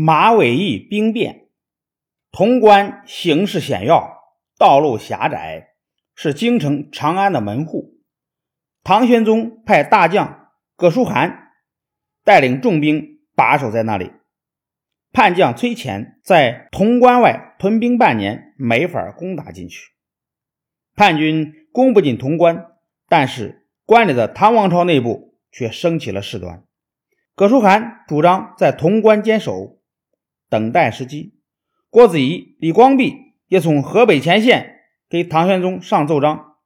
马嵬驿兵变，潼关形势险要，道路狭窄，是京城长安的门户。唐玄宗派大将葛舒涵带领重兵把守在那里。叛将崔潜在潼关外屯兵半年，没法攻打进去。叛军攻不进潼关，但是关里的唐王朝内部却升起了事端。葛舒涵主张在潼关坚守，等待时机。郭子仪、李光弼也从河北前线给唐玄宗上奏章，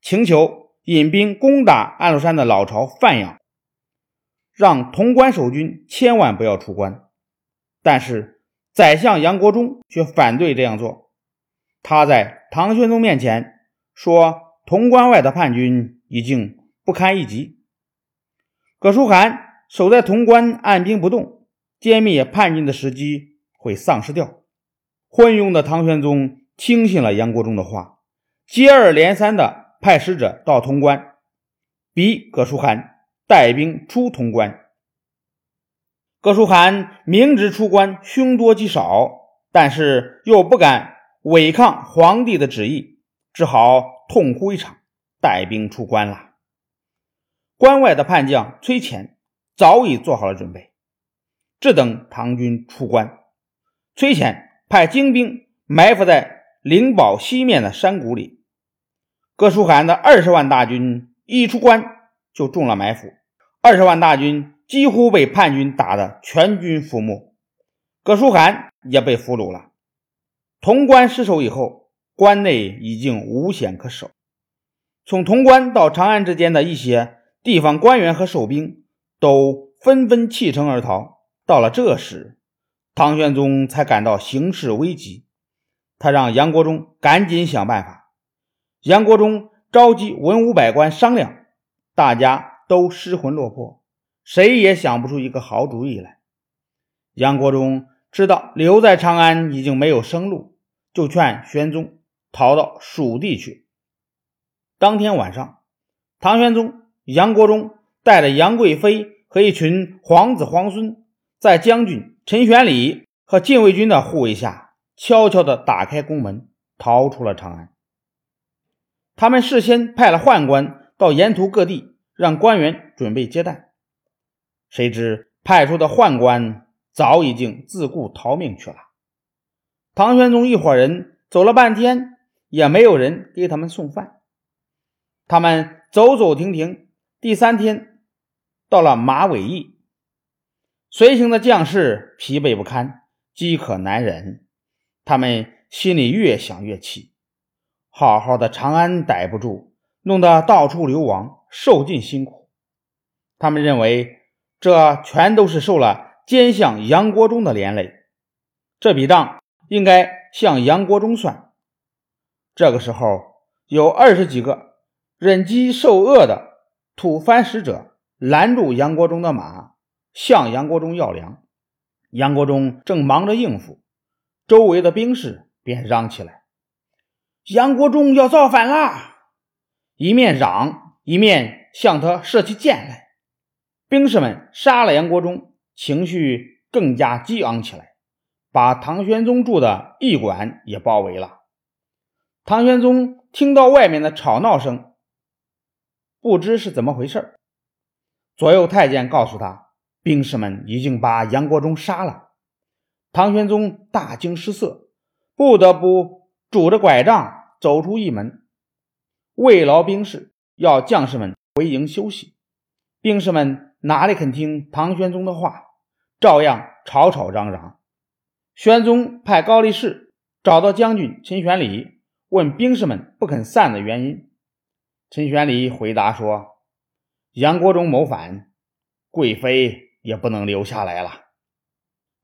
请求引兵攻打安禄山的老巢范阳，让潼关守军千万不要出关。但是，宰相杨国忠却反对这样做。他在唐玄宗面前说：“潼关外的叛军已经不堪一击，葛舒涵守在潼关按兵不动，歼灭叛军的时机会丧失掉。”昏庸的唐玄宗听信了杨国忠的话，接二连三的派使者到潼关，逼葛舒涵带兵出潼关。葛舒涵明知出关凶多吉少，但是又不敢违抗皇帝的旨意，只好痛哭一场，带兵出关了。关外的叛将崔潜早已做好了准备，只等唐军出关。崔潜派精兵埋伏在灵宝西面的山谷里，葛舒涵的二十万大军一出关就中了埋伏，二十万大军。几乎被叛军打得全军覆没，葛舒涵也被俘虏了。潼关失守以后，关内已经无险可守。从潼关到长安之间的一些地方官员和守兵都纷纷弃城而逃。到了这时，唐玄宗才感到形势危急，他让杨国忠赶紧想办法。杨国忠召集文武百官商量，大家都失魂落魄。谁也想不出一个好主意来。杨国忠知道留在长安已经没有生路，就劝玄宗逃到蜀地去。当天晚上，唐玄宗、杨国忠带着杨贵妃和一群皇子皇孙，在将军陈玄礼和禁卫军的护卫下，悄悄地打开宫门，逃出了长安。他们事先派了宦官到沿途各地，让官员准备接待。谁知派出的宦官早已经自顾逃命去了。唐玄宗一伙人走了半天，也没有人给他们送饭。他们走走停停，第三天到了马嵬驿，随行的将士疲惫不堪，饥渴难忍。他们心里越想越气，好好的长安逮不住，弄得到处流亡，受尽辛苦。他们认为。这全都是受了奸相杨国忠的连累，这笔账应该向杨国忠算。这个时候，有二十几个忍饥受饿的吐蕃使者拦住杨国忠的马，向杨国忠要粮。杨国忠正忙着应付，周围的兵士便嚷起来：“杨国忠要造反啦！”一面嚷，一面向他射起箭来。兵士们杀了杨国忠，情绪更加激昂起来，把唐玄宗住的驿馆也包围了。唐玄宗听到外面的吵闹声，不知是怎么回事左右太监告诉他，兵士们已经把杨国忠杀了。唐玄宗大惊失色，不得不拄着拐杖走出驿门，慰劳兵士，要将士们回营休息。兵士们。哪里肯听唐玄宗的话，照样吵吵嚷嚷。玄宗派高力士找到将军陈玄礼，问兵士们不肯散的原因。陈玄礼回答说：“杨国忠谋反，贵妃也不能留下来了。”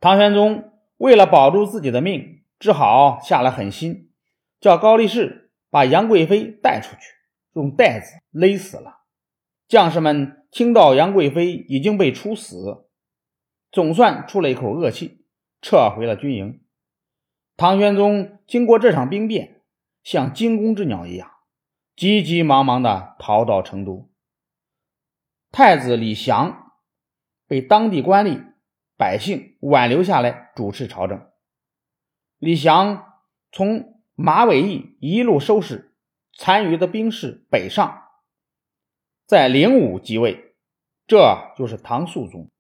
唐玄宗为了保住自己的命，只好下了狠心，叫高力士把杨贵妃带出去，用带子勒死了。将士们。听到杨贵妃已经被处死，总算出了一口恶气，撤回了军营。唐玄宗经过这场兵变，像惊弓之鸟一样，急急忙忙地逃到成都。太子李祥被当地官吏百姓挽留下来主持朝政。李祥从马嵬驿一路收拾残余的兵士北上，在灵武即位，这就是唐肃宗。